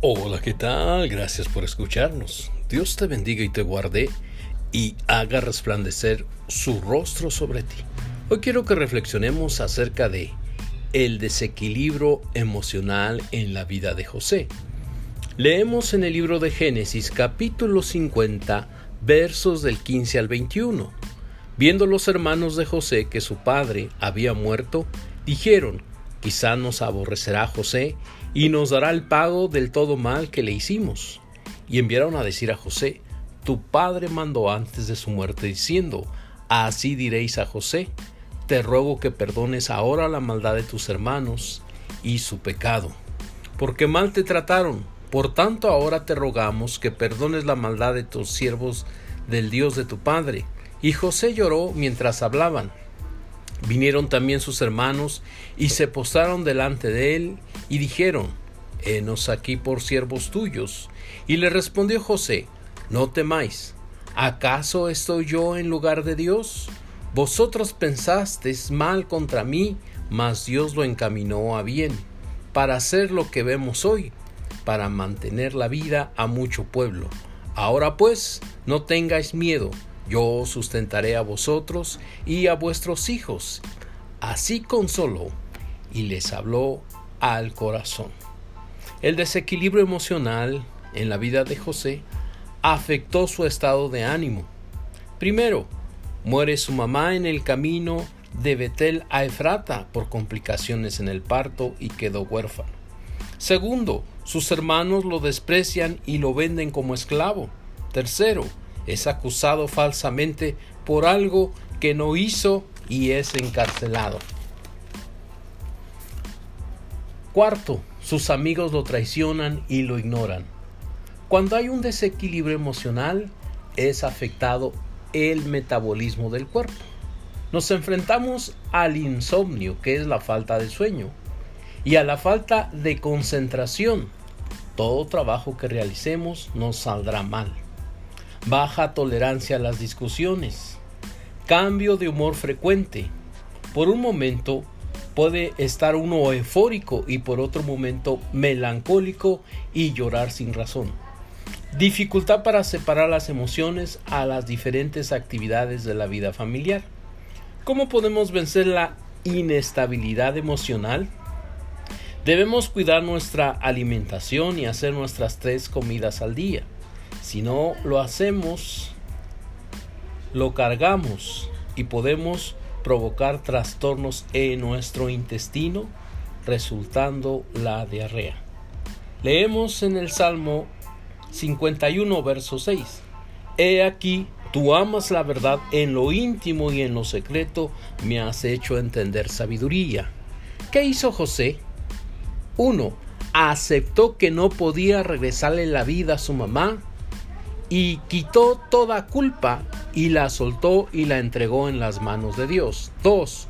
Hola, ¿qué tal? Gracias por escucharnos. Dios te bendiga y te guarde y haga resplandecer su rostro sobre ti. Hoy quiero que reflexionemos acerca de el desequilibrio emocional en la vida de José. Leemos en el libro de Génesis capítulo 50 versos del 15 al 21. Viendo los hermanos de José que su padre había muerto, dijeron, quizá nos aborrecerá José y nos dará el pago del todo mal que le hicimos. Y enviaron a decir a José, Tu padre mandó antes de su muerte diciendo, Así diréis a José, te ruego que perdones ahora la maldad de tus hermanos y su pecado, porque mal te trataron. Por tanto ahora te rogamos que perdones la maldad de tus siervos del Dios de tu padre. Y José lloró mientras hablaban. Vinieron también sus hermanos y se postraron delante de él y dijeron, Henos aquí por siervos tuyos. Y le respondió José, No temáis, ¿acaso estoy yo en lugar de Dios? Vosotros pensasteis mal contra mí, mas Dios lo encaminó a bien, para hacer lo que vemos hoy, para mantener la vida a mucho pueblo. Ahora pues, no tengáis miedo, yo sustentaré a vosotros y a vuestros hijos. Así consoló y les habló al corazón. El desequilibrio emocional en la vida de José afectó su estado de ánimo. Primero, muere su mamá en el camino de Betel a Efrata por complicaciones en el parto y quedó huérfano. Segundo, sus hermanos lo desprecian y lo venden como esclavo. Tercero, es acusado falsamente por algo que no hizo y es encarcelado. Cuarto, sus amigos lo traicionan y lo ignoran. Cuando hay un desequilibrio emocional, es afectado el metabolismo del cuerpo. Nos enfrentamos al insomnio, que es la falta de sueño, y a la falta de concentración. Todo trabajo que realicemos nos saldrá mal baja tolerancia a las discusiones, cambio de humor frecuente. Por un momento puede estar uno eufórico y por otro momento melancólico y llorar sin razón. Dificultad para separar las emociones a las diferentes actividades de la vida familiar. ¿Cómo podemos vencer la inestabilidad emocional? Debemos cuidar nuestra alimentación y hacer nuestras tres comidas al día. Si no lo hacemos, lo cargamos y podemos provocar trastornos en nuestro intestino, resultando la diarrea. Leemos en el Salmo 51, verso 6. He aquí, tú amas la verdad en lo íntimo y en lo secreto, me has hecho entender sabiduría. ¿Qué hizo José? 1. Aceptó que no podía regresarle la vida a su mamá y quitó toda culpa y la soltó y la entregó en las manos de Dios. 2.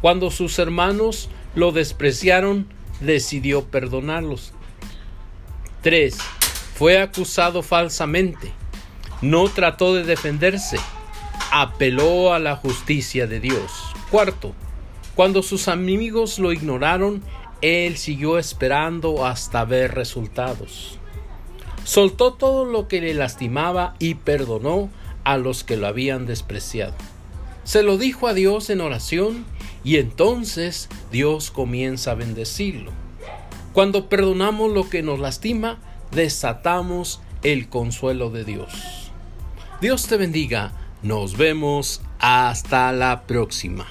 Cuando sus hermanos lo despreciaron, decidió perdonarlos. 3. Fue acusado falsamente. No trató de defenderse. Apeló a la justicia de Dios. Cuarto, cuando sus amigos lo ignoraron, él siguió esperando hasta ver resultados. Soltó todo lo que le lastimaba y perdonó a los que lo habían despreciado. Se lo dijo a Dios en oración y entonces Dios comienza a bendecirlo. Cuando perdonamos lo que nos lastima, desatamos el consuelo de Dios. Dios te bendiga. Nos vemos hasta la próxima.